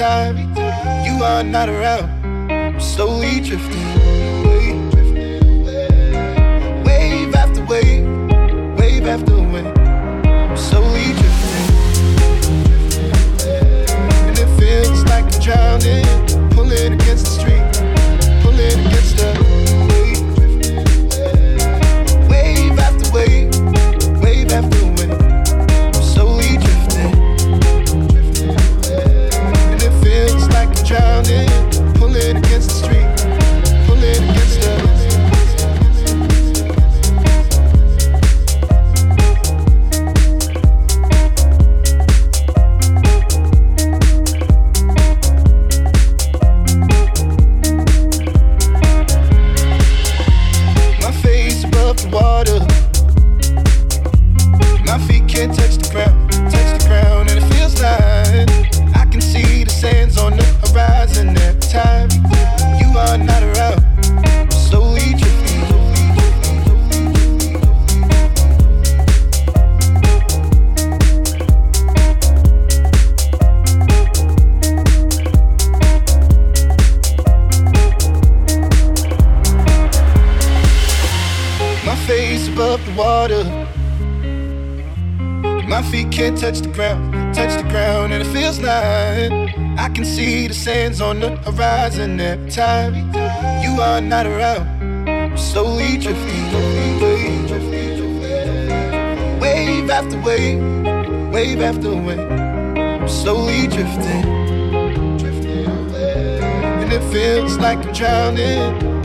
time you are not around, I'm slowly drifting.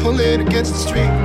pull it against the street.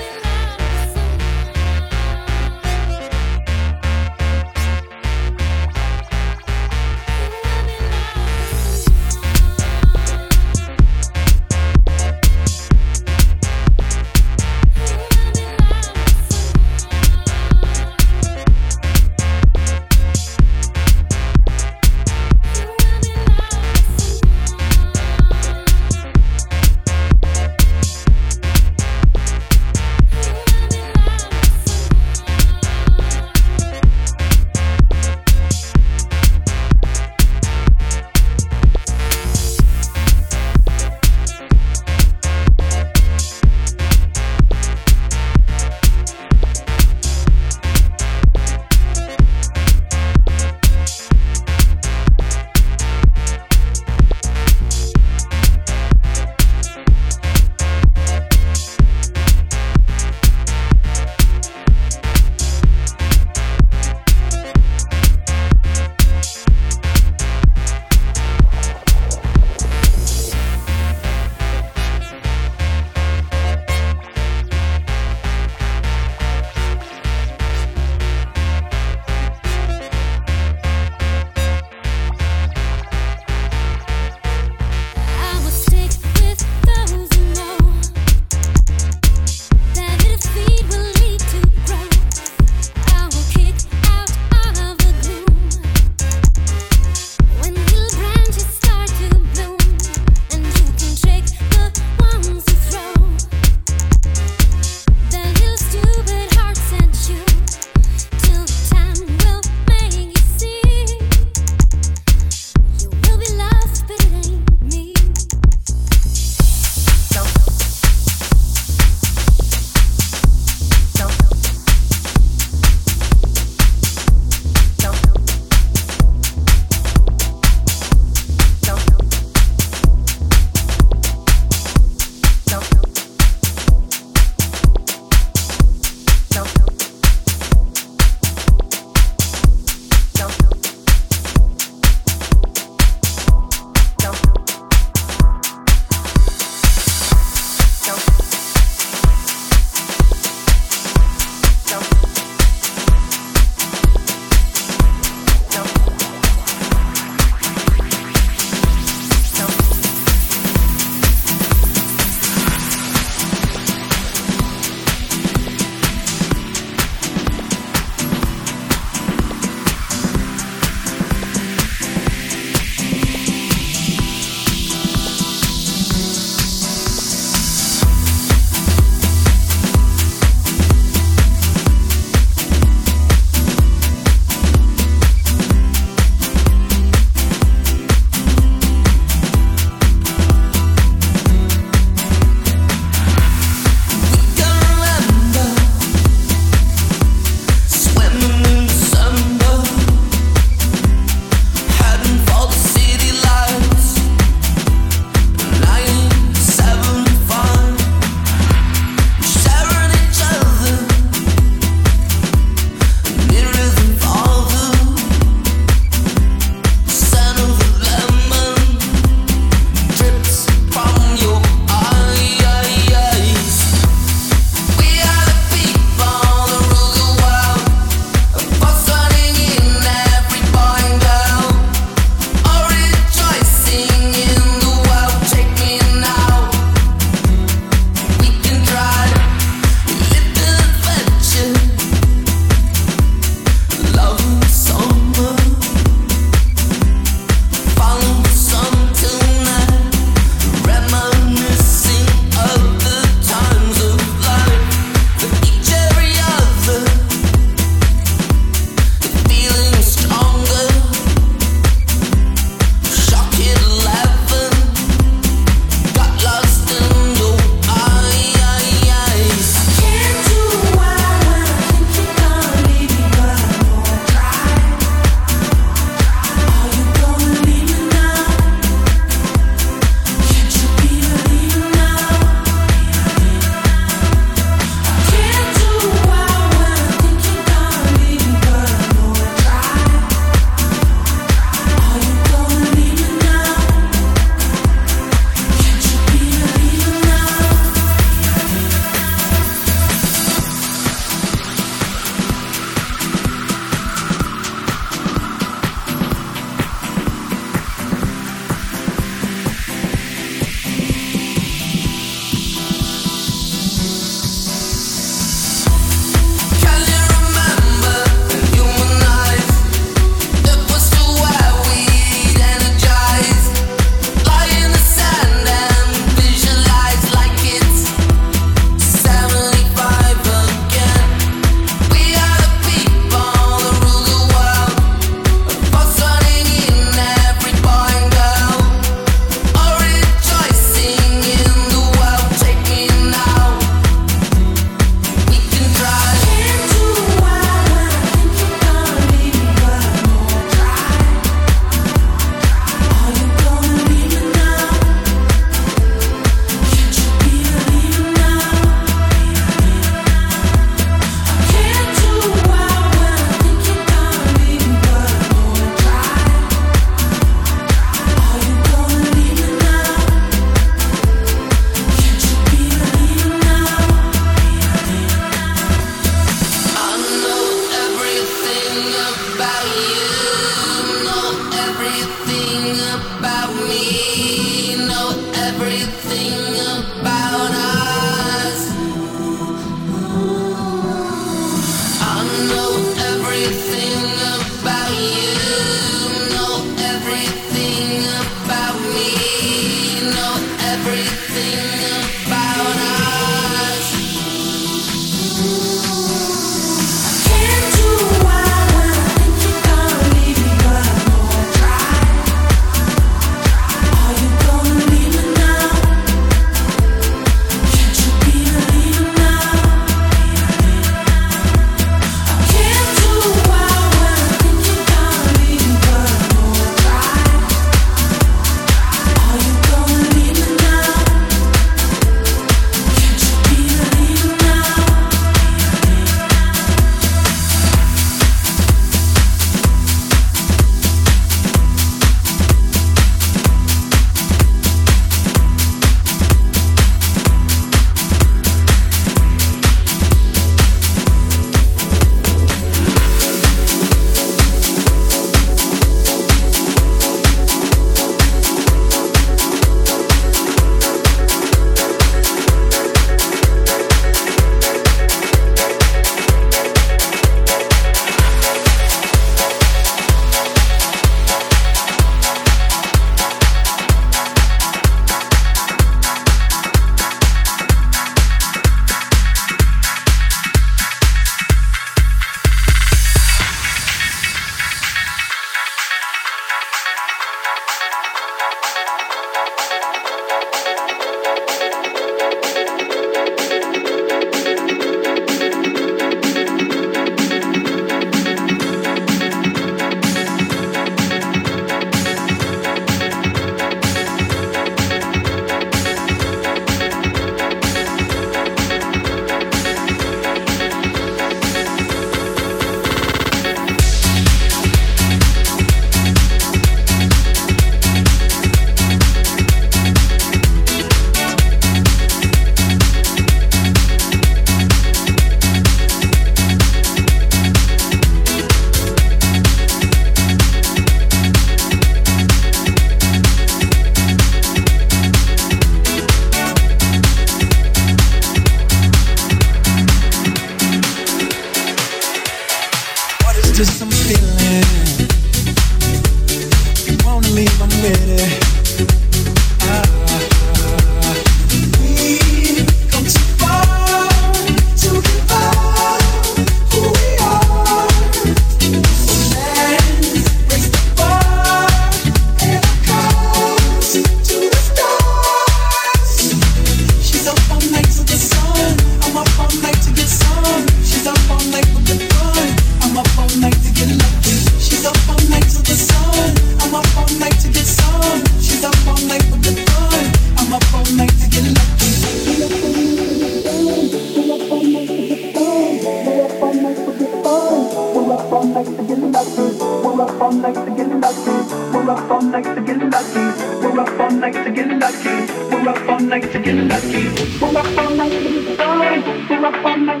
We're up all night to get lucky. We're up all night to get lucky. We're up all night to get fun. We're up all night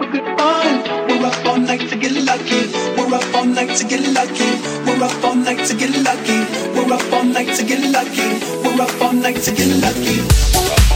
to get fun. We're up all night to get lucky. We're up all night to get lucky. We're up all night to get lucky. We're up all night to get lucky. We're up all night to get lucky.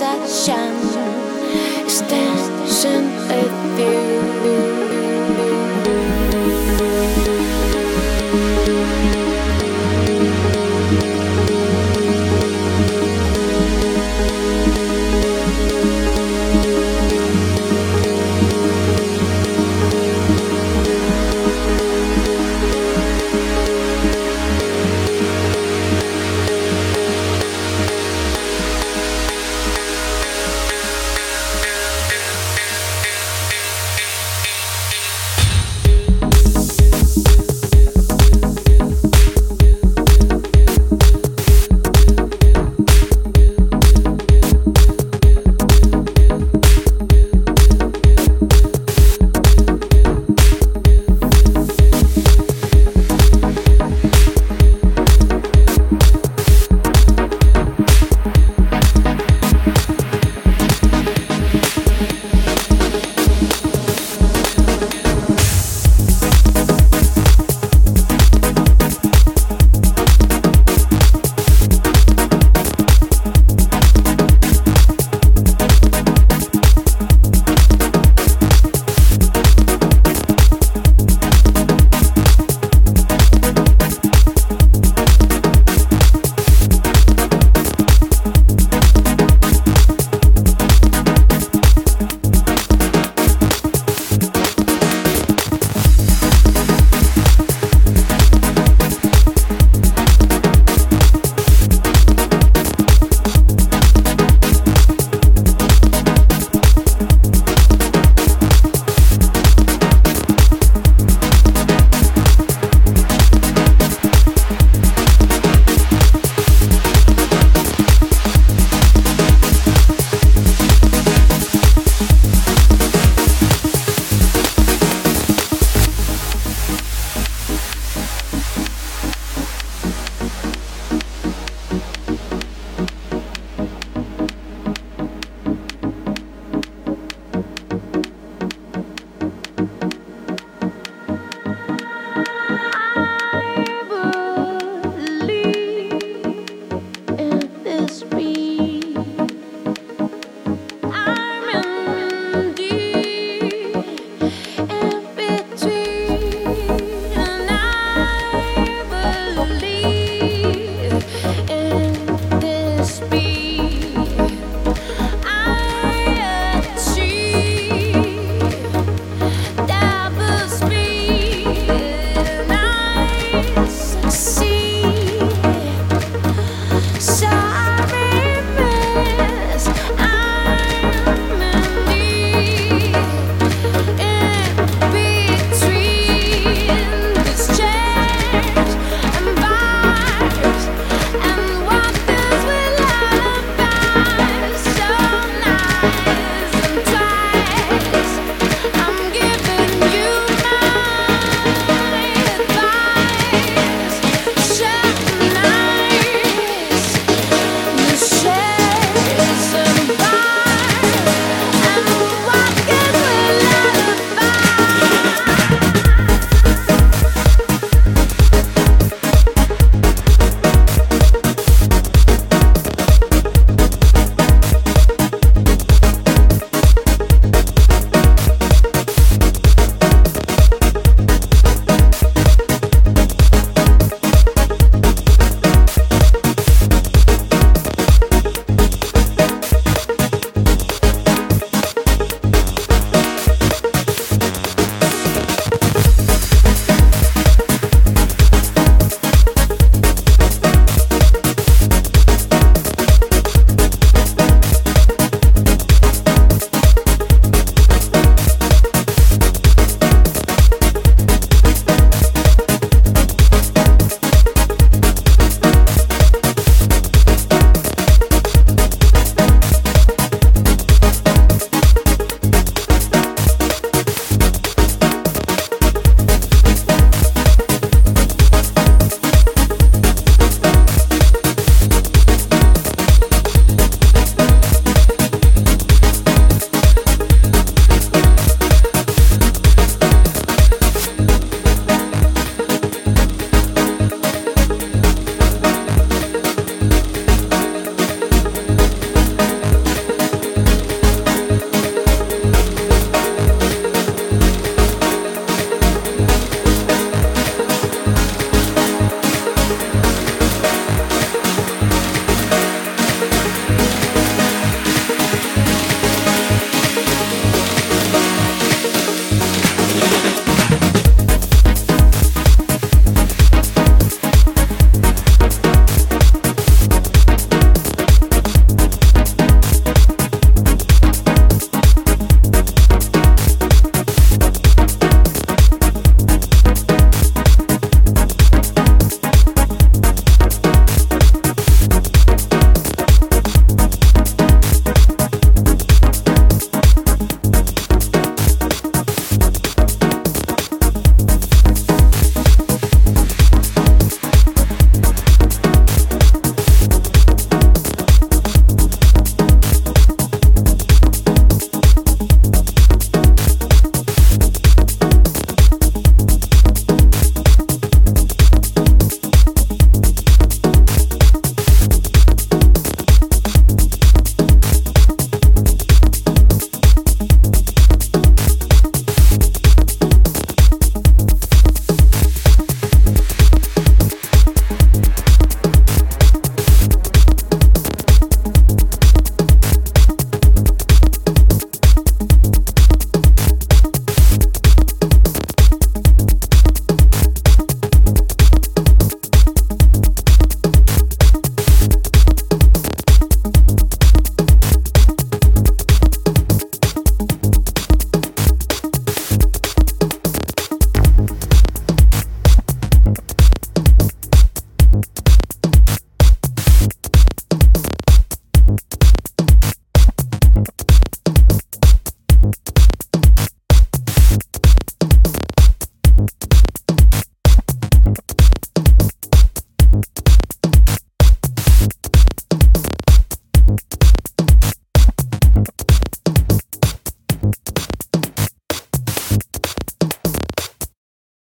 obsession is with you.